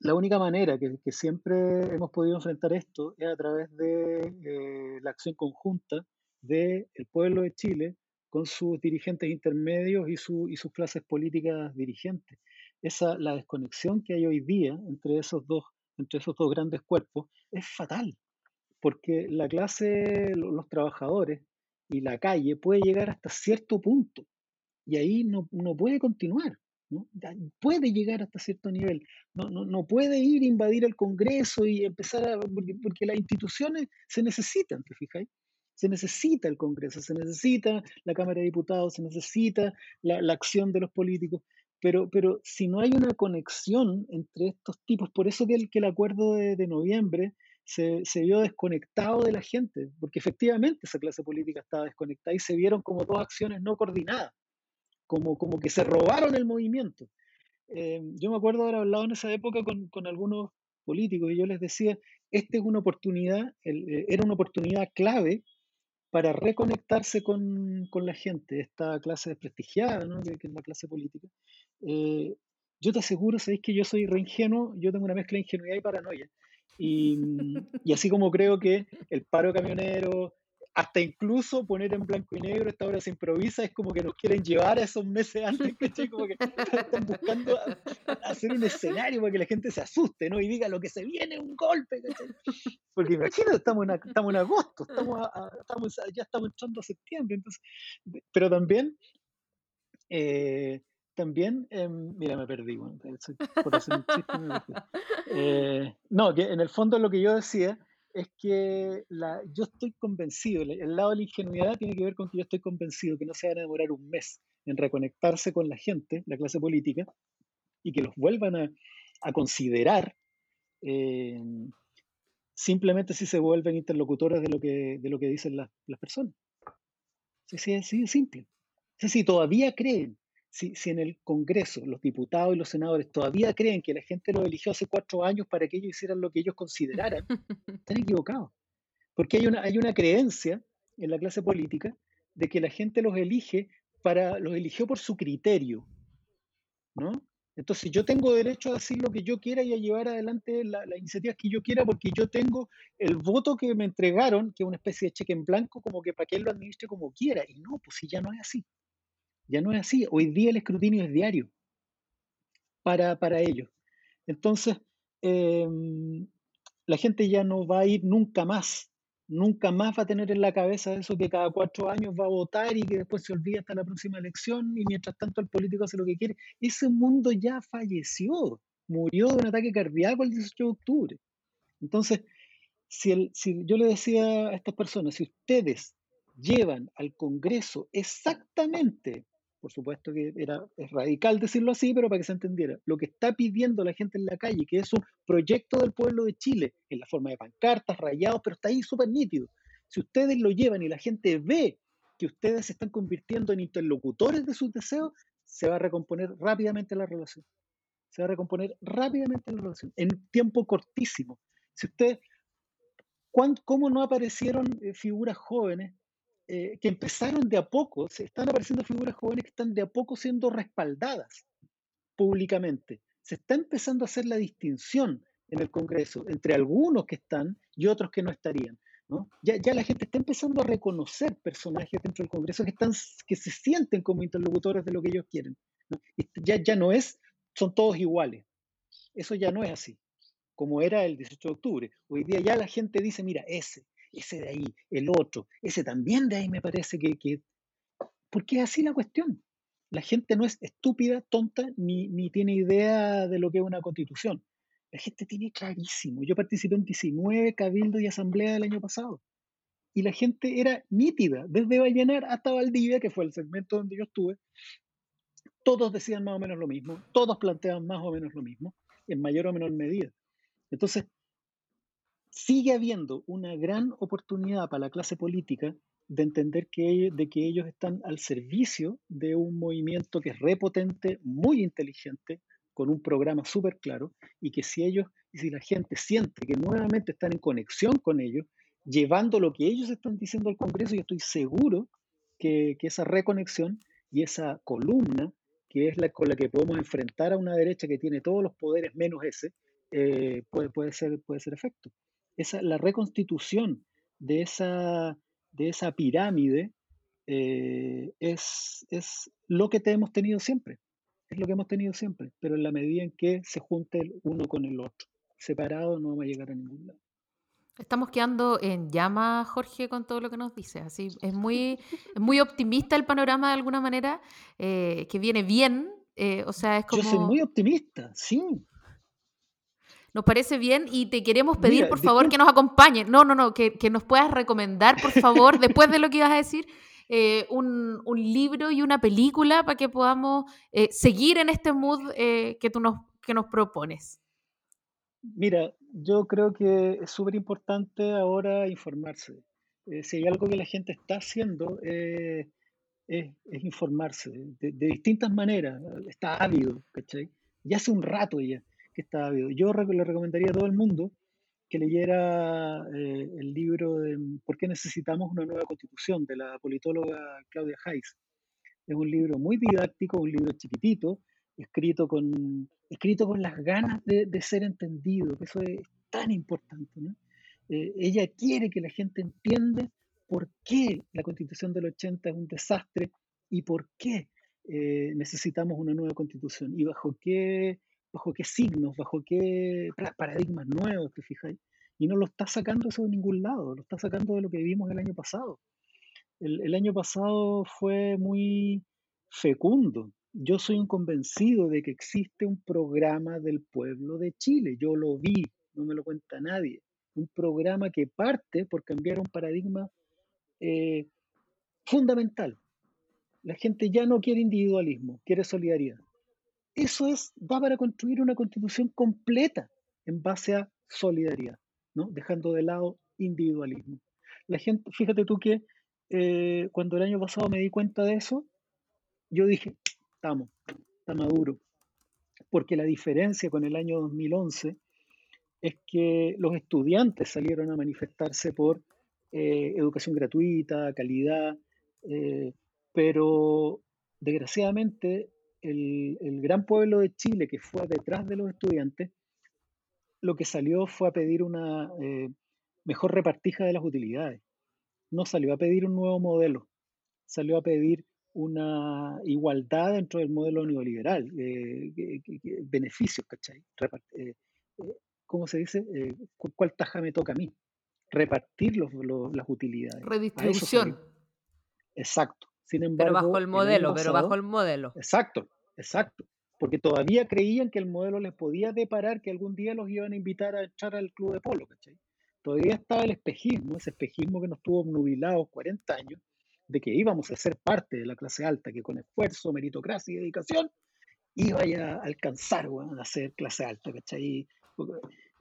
Speaker 3: la única manera que, siempre hemos podido enfrentar esto es a través de eh, la acción conjunta del pueblo de Chile con sus dirigentes intermedios y, su, y sus clases políticas dirigentes. Esa, la desconexión que hay hoy día entre esos dos, entre esos dos grandes cuerpos es fatal, porque la clase, los trabajadores y la calle puede llegar hasta cierto punto y ahí no, no puede continuar. ¿no? Puede llegar hasta cierto nivel, no, no, no, puede ir a invadir el Congreso y empezar a, porque, porque las instituciones se necesitan, ¿te fijáis? Se necesita el Congreso, se necesita la Cámara de Diputados, se necesita la, acción de los políticos, pero, pero si no hay una conexión entre estos tipos, por eso que el, que el acuerdo de, noviembre se, vio desconectado de la gente, porque efectivamente esa clase política estaba desconectada y se vieron como dos acciones no coordinadas como, como que se robaron el movimiento. Eh, yo me acuerdo haber hablado en esa época con, con, algunos políticos y yo les decía, esta es una oportunidad, eh, era una oportunidad clave para reconectarse con, con, la gente, esta clase desprestigiada, ¿no? que, es la clase política. Eh, yo te aseguro, sabéis que yo soy re ingenuo, yo tengo una mezcla de ingenuidad y paranoia. Y, y, así como creo que el paro camionero, hasta incluso poner en blanco y negro, esta obra se improvisa, es como que nos quieren llevar a esos meses antes, ¿cachai? Como que están buscando hacer un escenario para que la gente se asuste, ¿no? Y diga lo que se viene, un golpe, ¿cachai? Porque imagínate, estamos en, estamos en agosto, estamos, estamos ya estamos entrando a septiembre, entonces, pero también, eh, también, eh, mira, me perdí, bueno, por hacer un chiste me eh, no, que en el fondo lo que yo decía es que la, yo estoy convencido, el, lado de la ingenuidad tiene que ver con que yo estoy convencido que no se van a demorar un mes en reconectarse con la gente, la clase política, y que los vuelvan a, a considerar eh, simplemente si se vuelven interlocutores de lo que, de lo que dicen las, las personas. Sí, sí, sí, es simple. si todavía creen si, si, en el Congreso los diputados y los senadores todavía creen que la gente los eligió hace cuatro años para que ellos hicieran lo que ellos consideraran, están equivocados. Porque hay una, hay una creencia en la clase política de que la gente los elige para, los eligió por su criterio. ¿no? Entonces yo tengo derecho a decir lo que yo quiera y a llevar adelante las la iniciativas que yo quiera porque yo tengo el voto que me entregaron, que es una especie de cheque en blanco, como que para que él lo administre como quiera. Y no, pues si ya no es así. Ya no es así. Hoy día el escrutinio es diario para, para ellos. Entonces, em, la gente ya no va a ir nunca más. Nunca más va a tener en la cabeza eso que cada cuatro años va a votar y que después se olvida hasta la próxima elección y mientras tanto el político hace lo que quiere. Ese mundo ya falleció. Murió de un ataque cardíaco el 18 de octubre. Entonces, si, el, si yo le decía a estas personas, si ustedes llevan al Congreso exactamente por supuesto que era, radical decirlo así, pero para que se entendiera, lo que está pidiendo la gente en la calle, que es un proyecto del pueblo de Chile, en la forma de pancartas, rayados, pero está ahí súper nítido. Si ustedes lo llevan y la gente ve que ustedes se están convirtiendo en interlocutores de sus deseos, se va a recomponer rápidamente la relación. Se va a recomponer rápidamente la relación, en tiempo cortísimo. Si ustedes, ¿cómo no aparecieron eh, figuras jóvenes eh, que empezaron de a poco, se están apareciendo figuras jóvenes que están de a poco siendo respaldadas públicamente. Se está empezando a hacer la distinción en el Congreso entre algunos que están y otros que no estarían. Ya, ya, la gente está empezando a reconocer personajes dentro del Congreso que, están, que se sienten como interlocutores de lo que ellos quieren. Ya, ya no es, son todos iguales. Eso ya no es así, como era el 18 de octubre. Hoy día ya la gente dice, mira, ese, ese de ahí, el otro, ese también de ahí me parece que, que... Porque es así la cuestión. La gente no es estúpida, tonta, ni, ni tiene idea de lo que es una constitución. La gente tiene clarísimo. Yo participé en 19 cabildos y asambleas del año pasado. Y la gente era nítida, desde Vallenar hasta Valdivia, que fue el segmento donde yo estuve. Todos decían más o menos lo mismo, todos planteaban más o menos lo mismo, en mayor o menor medida. Entonces, sigue habiendo una gran oportunidad para la clase política de entender que, de que ellos están al servicio de un movimiento que es repotente, muy inteligente, con un programa súper claro, y que si ellos, y si la gente siente que nuevamente están en conexión con ellos, llevando lo que ellos están diciendo al Congreso, yo estoy seguro que, que esa reconexión y esa columna, que es la con la que podemos enfrentar a una derecha que tiene todos los poderes menos ese, eh, puede, puede, ser, puede ser efecto. Esa, la reconstitución de esa, de esa pirámide eh, es, es lo que te hemos tenido siempre. Es lo que hemos tenido siempre, pero en la medida en que se junte el uno con el otro. Separado no vamos a llegar a ningún lado.
Speaker 2: Estamos quedando en llama, Jorge, con todo lo que nos dice. Así es muy, muy optimista el panorama de alguna manera, eh, que viene bien. Eh, o sea, es como.
Speaker 3: Yo soy muy optimista, sí.
Speaker 2: Nos parece bien y te queremos pedir, Mira, por favor, disculpa. que nos acompañe. No, no, no, que, que, nos puedas recomendar, por favor, después de lo que ibas a decir, eh, un, un, libro y una película para que podamos eh, seguir en este mood eh, que tú nos, que nos propones.
Speaker 3: Mira, yo creo que es súper importante ahora informarse. Si hay algo que la gente está haciendo, es, es, informarse de, de, distintas maneras. Está ávido, ¿cachai? Ya hace un rato ya está ávido. Yo le recomendaría a todo el mundo que leyera eh, el libro de ¿Por qué necesitamos una nueva constitución? de la politóloga Claudia Hayes. Es un libro muy didáctico, un libro chiquitito, escrito con, escrito con las ganas de, ser entendido, que eso es tan importante. Eh, ella quiere que la gente entienda por qué la constitución del 80 es un desastre y por qué eh, necesitamos una nueva constitución y bajo qué, bajo qué signos, bajo qué paradigmas nuevos, te fijáis. Y no lo está sacando eso de ningún lado, lo está sacando de lo que vimos el año pasado. El, el año pasado fue muy fecundo, yo soy un convencido de que existe un programa del pueblo de Chile. Yo lo vi, no me lo cuenta nadie. Un programa que parte por cambiar un paradigma eh, fundamental. La gente ya no quiere individualismo, quiere solidaridad. Eso es, va para construir una constitución completa en base a solidaridad, ¿no? dejando de lado individualismo. La gente, fíjate tú que eh, cuando el año pasado me di cuenta de eso, yo dije, estamos, está maduro. Porque la diferencia con el año 2011 es que los estudiantes salieron a manifestarse por eh, educación gratuita, calidad, eh, pero desgraciadamente el, el, gran pueblo de Chile que fue detrás de los estudiantes, lo que salió fue a pedir una eh, mejor repartija de las utilidades. No salió a pedir un nuevo modelo, salió a pedir una igualdad dentro del modelo neoliberal, eh, que, que, que, beneficios, ¿cachai? Repart eh, ¿Cómo se dice? Eh, ¿Cuál taja me toca a mí? Repartir los, los, las utilidades.
Speaker 2: Redistribución.
Speaker 3: Exacto. Sin embargo,
Speaker 1: pero bajo el modelo, el pasado, pero bajo el modelo.
Speaker 3: Exacto, exacto. Porque todavía creían que el modelo les podía deparar que algún día los iban a invitar a echar al club de polo, ¿cachai? Todavía estaba el espejismo, ese espejismo que nos tuvo nubilados 40 años, de que íbamos a ser parte de la clase alta, que con esfuerzo, meritocracia y dedicación iba a alcanzar bueno, a ser clase alta, ¿cachai?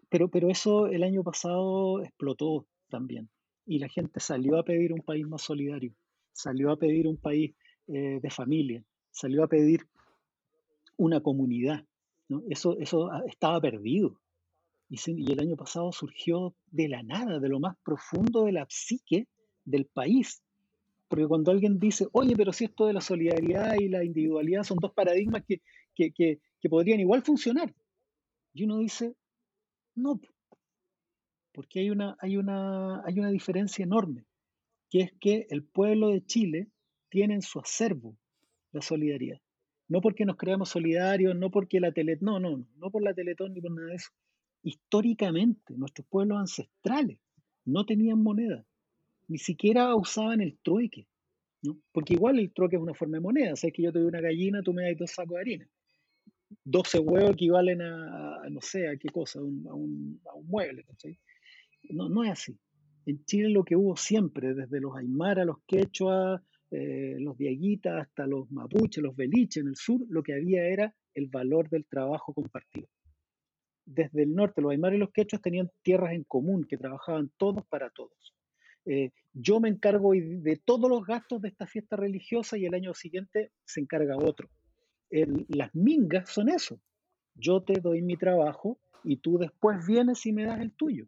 Speaker 3: Pero, pero eso el año pasado explotó también y la gente salió a pedir un país más solidario, salió a pedir un país eh, de familia, salió a pedir una comunidad. ¿no? Eso, eso estaba perdido. Y, y el año pasado surgió de la nada, de lo más profundo de la psique del país, porque cuando alguien dice, oye, pero si esto de la solidaridad y la individualidad son dos paradigmas que, que, que, que podrían igual funcionar, y uno dice, no, porque hay una, hay, una, hay una diferencia enorme, que es que el pueblo de Chile tiene en su acervo la solidaridad. No porque nos creamos solidarios, no porque la tele, no, no, no por la Teletón ni por nada de eso. Históricamente, nuestros pueblos ancestrales no tenían moneda ni siquiera usaban el trueque, ¿no? Porque igual el trueque es una forma de moneda, sea, que yo te doy una gallina, tú me das dos sacos de harina. 12 huevos equivalen a, a no sé, a qué cosa, a un, a un, a un mueble. No, no es así. En Chile lo que hubo siempre, desde los aymara, los quechua, eh, los diaguitas, hasta los mapuches, los beliches en el sur, lo que había era el valor del trabajo compartido. desde el norte, los aymaras y los quechos tenían tierras en común, que trabajaban todos para todos. Eh, yo me encargo de todos los gastos de esta fiesta religiosa y el año siguiente se encarga otro. las mingas son eso. Yo te doy mi trabajo y tú después vienes y me das el tuyo.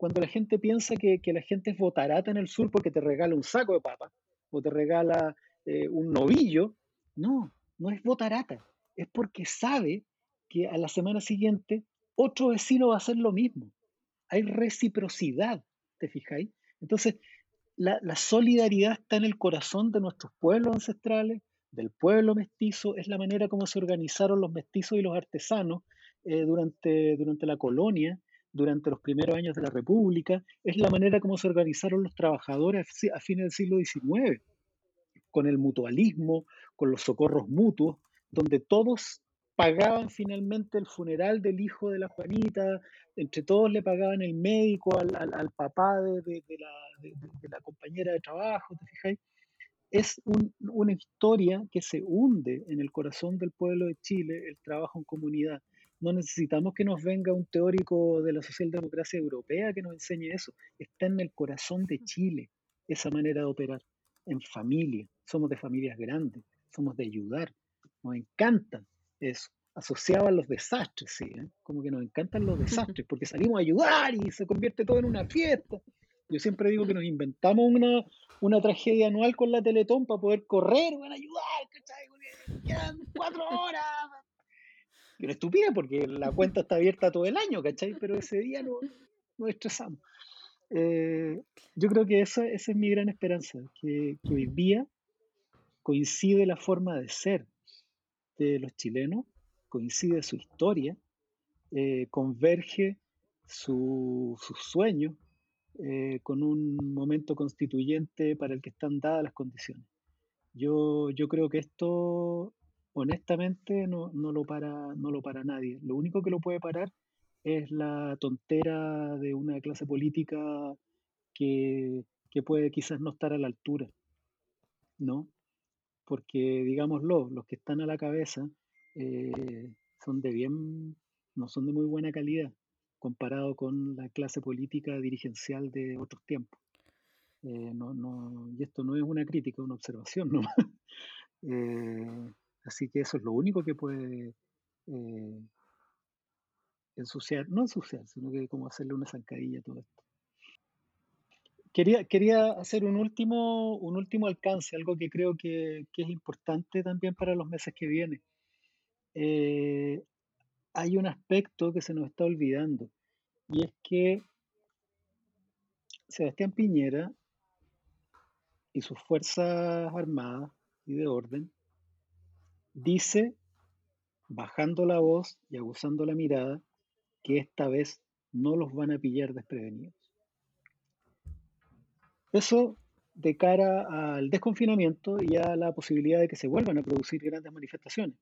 Speaker 3: Cuando la gente piensa que, la gente es botarata en el sur porque te regala un saco de papa o te regala eh, un novillo, no, no es botarata. Es porque sabe que a la semana siguiente otro vecino va a hacer lo mismo. Hay reciprocidad, ¿te fijáis? Entonces, la, solidaridad está en el corazón de nuestros pueblos ancestrales, del pueblo mestizo, es la manera como se organizaron los mestizos y los artesanos eh, durante, durante la colonia, durante los primeros años de la República, es la manera como se organizaron los trabajadores a fines del siglo XIX, con el mutualismo, con los socorros mutuos, donde todos pagaban finalmente el funeral del hijo de la Juanita, entre todos le pagaban el médico al, al, papá de, de, la, de, la, compañera de trabajo, ¿te fijáis? Es una historia que se hunde en el corazón del pueblo de Chile, el trabajo en comunidad. No necesitamos que nos venga un teórico de la socialdemocracia europea que nos enseñe eso. Está en el corazón de Chile esa manera de operar, en familia. Somos de familias grandes, somos de ayudar. Nos encanta eso, asociado a los desastres, sí, ¿eh? como que nos encantan los desastres, porque salimos a ayudar y se convierte todo en una fiesta. Yo siempre digo que nos inventamos una, una tragedia anual con la Teletón para poder correr, van a ayudar, ¿cachai? Quedan cuatro horas. Pero estupidez, porque la cuenta está abierta todo el año, ¿cachai? Pero ese día no, nos estresamos. Eh, yo creo que esa, esa, es mi gran esperanza, que, que hoy día coincide la forma de ser de los chilenos, coincide su historia, eh, converge su, sus sueños eh, con un momento constituyente para el que están dadas las condiciones. Yo, yo creo que esto, honestamente, no, no, lo para, no lo para nadie. Lo único que lo puede parar es la tontera de una clase política que, que puede quizás no estar a la altura, ¿no? porque digámoslo, los que están a la cabeza eh, son de bien, no son de muy buena calidad comparado con la clase política dirigencial de otros tiempos. Eh, no, no, y esto no es una crítica, es una observación ¿no? Eh, así que eso es lo único que puede ensuciar, no ensuciar, sino que como hacerle una zancadilla a todo esto. Quería, quería hacer un último, un último alcance, algo que creo que, es importante también para los meses que vienen. Eh, hay un aspecto que se nos está olvidando y es que Sebastián Piñera y sus fuerzas armadas y de orden dice, bajando la voz y aguzando la mirada, que esta vez no los van a pillar desprevenidos. Eso de cara al desconfinamiento y a la posibilidad de que se vuelvan a producir grandes manifestaciones.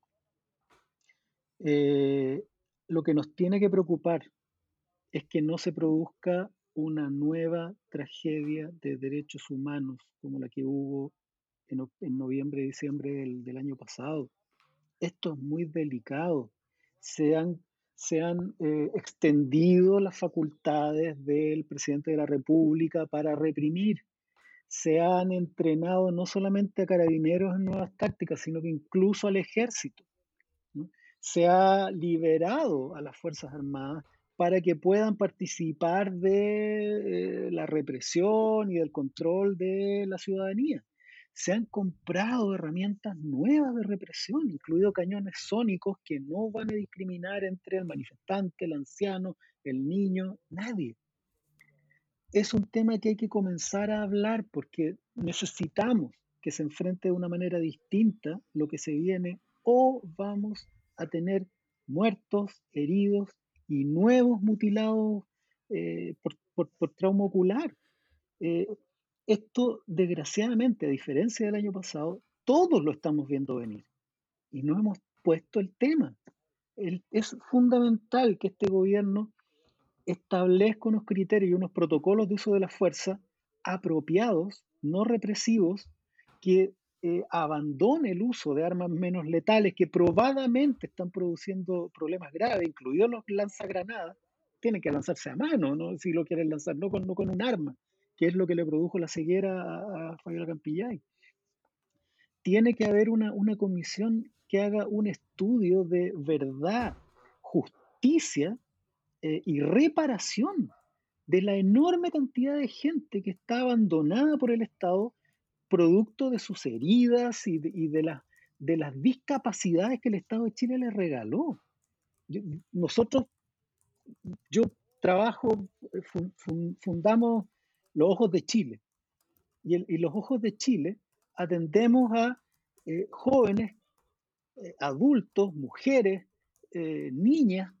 Speaker 3: Eh, lo que nos tiene que preocupar es que no se produzca una nueva tragedia de derechos humanos como la que hubo en, noviembre y diciembre del, año pasado. Esto es muy delicado. Se han, se han eh, extendido las facultades del presidente de la República para reprimir se han entrenado no solamente a carabineros en nuevas tácticas, sino que incluso al ejército. Se ha liberado a las Fuerzas Armadas para que puedan participar de eh, la represión y del control de la ciudadanía. Se han comprado herramientas nuevas de represión, incluidos cañones sónicos que no van a discriminar entre el manifestante, el anciano, el niño, nadie es un tema que hay que comenzar a hablar porque necesitamos que se enfrente de una manera distinta lo que se viene o vamos a tener muertos, heridos y nuevos mutilados eh, por, trauma ocular. Eh, esto, desgraciadamente, a diferencia del año pasado, todos lo estamos viendo venir y no hemos puesto el tema. es fundamental que este gobierno establezca unos criterios y unos protocolos de uso de la fuerza apropiados, no represivos, que eh, abandone el uso de armas menos letales que probadamente están produciendo problemas graves, incluidos los lanzagranadas, tienen que lanzarse a mano, ¿no? si lo quieren lanzar, no con, no con un arma, que es lo que le produjo la ceguera a, Fabiola Campillay. Tiene que haber una, una comisión que haga un estudio de verdad, justicia eh, y reparación de la enorme cantidad de gente que está abandonada por el Estado producto de sus heridas y de, y de, de las discapacidades que el Estado de Chile le regaló. nosotros, yo trabajo, eh, fundamos los Ojos de Chile y, los Ojos de Chile atendemos a eh, jóvenes, eh, adultos, mujeres, eh, niñas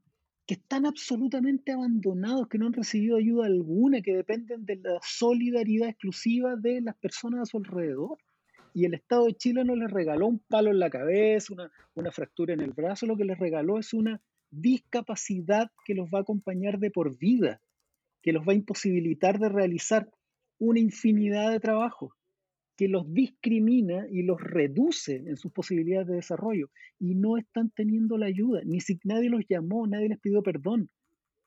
Speaker 3: que están absolutamente abandonados, que no han recibido ayuda alguna, que dependen de la solidaridad exclusiva de las personas a su alrededor. Y el Estado de Chile no les regaló un palo en la cabeza, una fractura en el brazo, lo que les regaló es una discapacidad que los va a acompañar de por vida, que los va a imposibilitar de realizar una infinidad de trabajos que los discrimina y los reduce en sus posibilidades de desarrollo y no están teniendo la ayuda, ni si nadie los llamó, nadie les pidió perdón,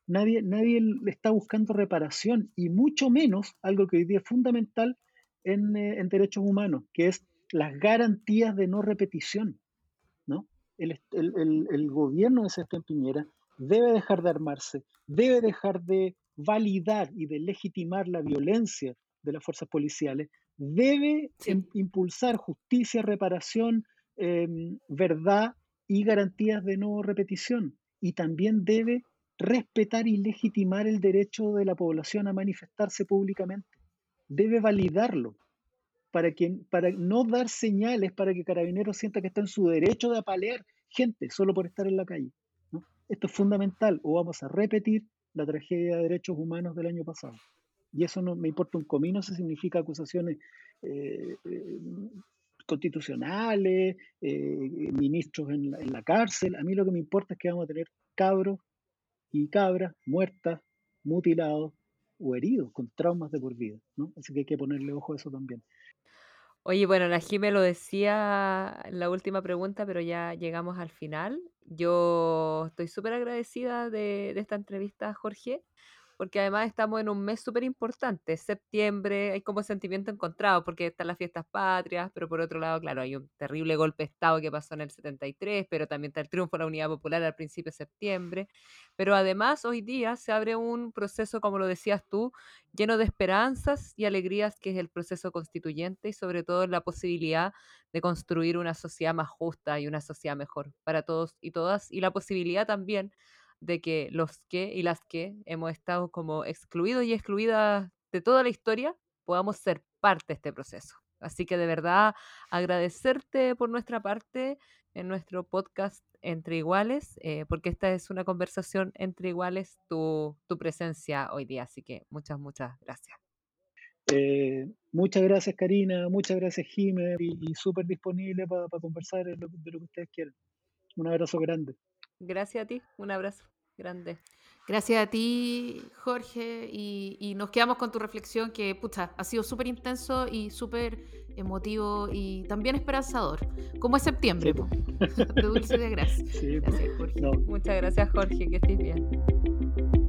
Speaker 3: nadie, nadie está buscando reparación y mucho menos algo que hoy día es fundamental en, eh, en derechos humanos, que es las garantías de no repetición. ¿no? El, el, el, gobierno de Sebastián Piñera debe dejar de armarse, debe dejar de validar y de legitimar la violencia de las fuerzas policiales, debe impulsar justicia, reparación, em, verdad y garantías de no repetición. Y también debe respetar y legitimar el derecho de la población a manifestarse públicamente. Debe validarlo para, que, para no dar señales para que Carabineros sienta que está en su derecho de apalear gente solo por estar en la calle. Esto es fundamental o vamos a repetir la tragedia de derechos humanos del año pasado y eso no me importa un comino si significa acusaciones eh, eh, constitucionales, eh, ministros en la, cárcel. A mí lo que me importa es que vamos a tener cabros y cabras muertas, mutilados o heridos con traumas de por vida. ¿no? Así que hay que ponerle ojo a eso también.
Speaker 1: Oye, bueno, la Jime lo decía en la última pregunta, pero ya llegamos al final. Yo estoy súper agradecida de, de esta entrevista, Jorge, porque además estamos en un mes súper importante, septiembre, hay como sentimiento encontrado, porque están las fiestas patrias, pero por otro lado, claro, hay un terrible golpe de Estado que pasó en el 73, pero también está el triunfo de la Unidad Popular al principio de septiembre, pero además hoy día se abre un proceso, como lo decías tú, lleno de esperanzas y alegrías, que es el proceso constituyente y sobre todo la posibilidad de construir una sociedad más justa y una sociedad mejor para todos y todas, y la posibilidad también de que los que y las que hemos estado como excluidos y excluidas de toda la historia podamos ser parte de este proceso. Así que de verdad agradecerte por nuestra parte en nuestro podcast Entre Iguales, eh, porque esta es una conversación entre iguales, tu, tu presencia hoy día. Así que muchas, muchas gracias.
Speaker 3: Eh, muchas gracias Karina, muchas gracias Jimé y, súper disponible para conversar de lo, de lo que ustedes quieran. Un abrazo grande.
Speaker 1: Gracias a ti, un abrazo grande.
Speaker 2: Gracias a ti, Jorge, y, nos quedamos con tu reflexión que, pucha, ha sido súper intenso y súper emotivo y también esperanzador, como es septiembre, de dulce de gracia.
Speaker 1: gracias, Jorge. Muchas gracias, Jorge, que estés bien.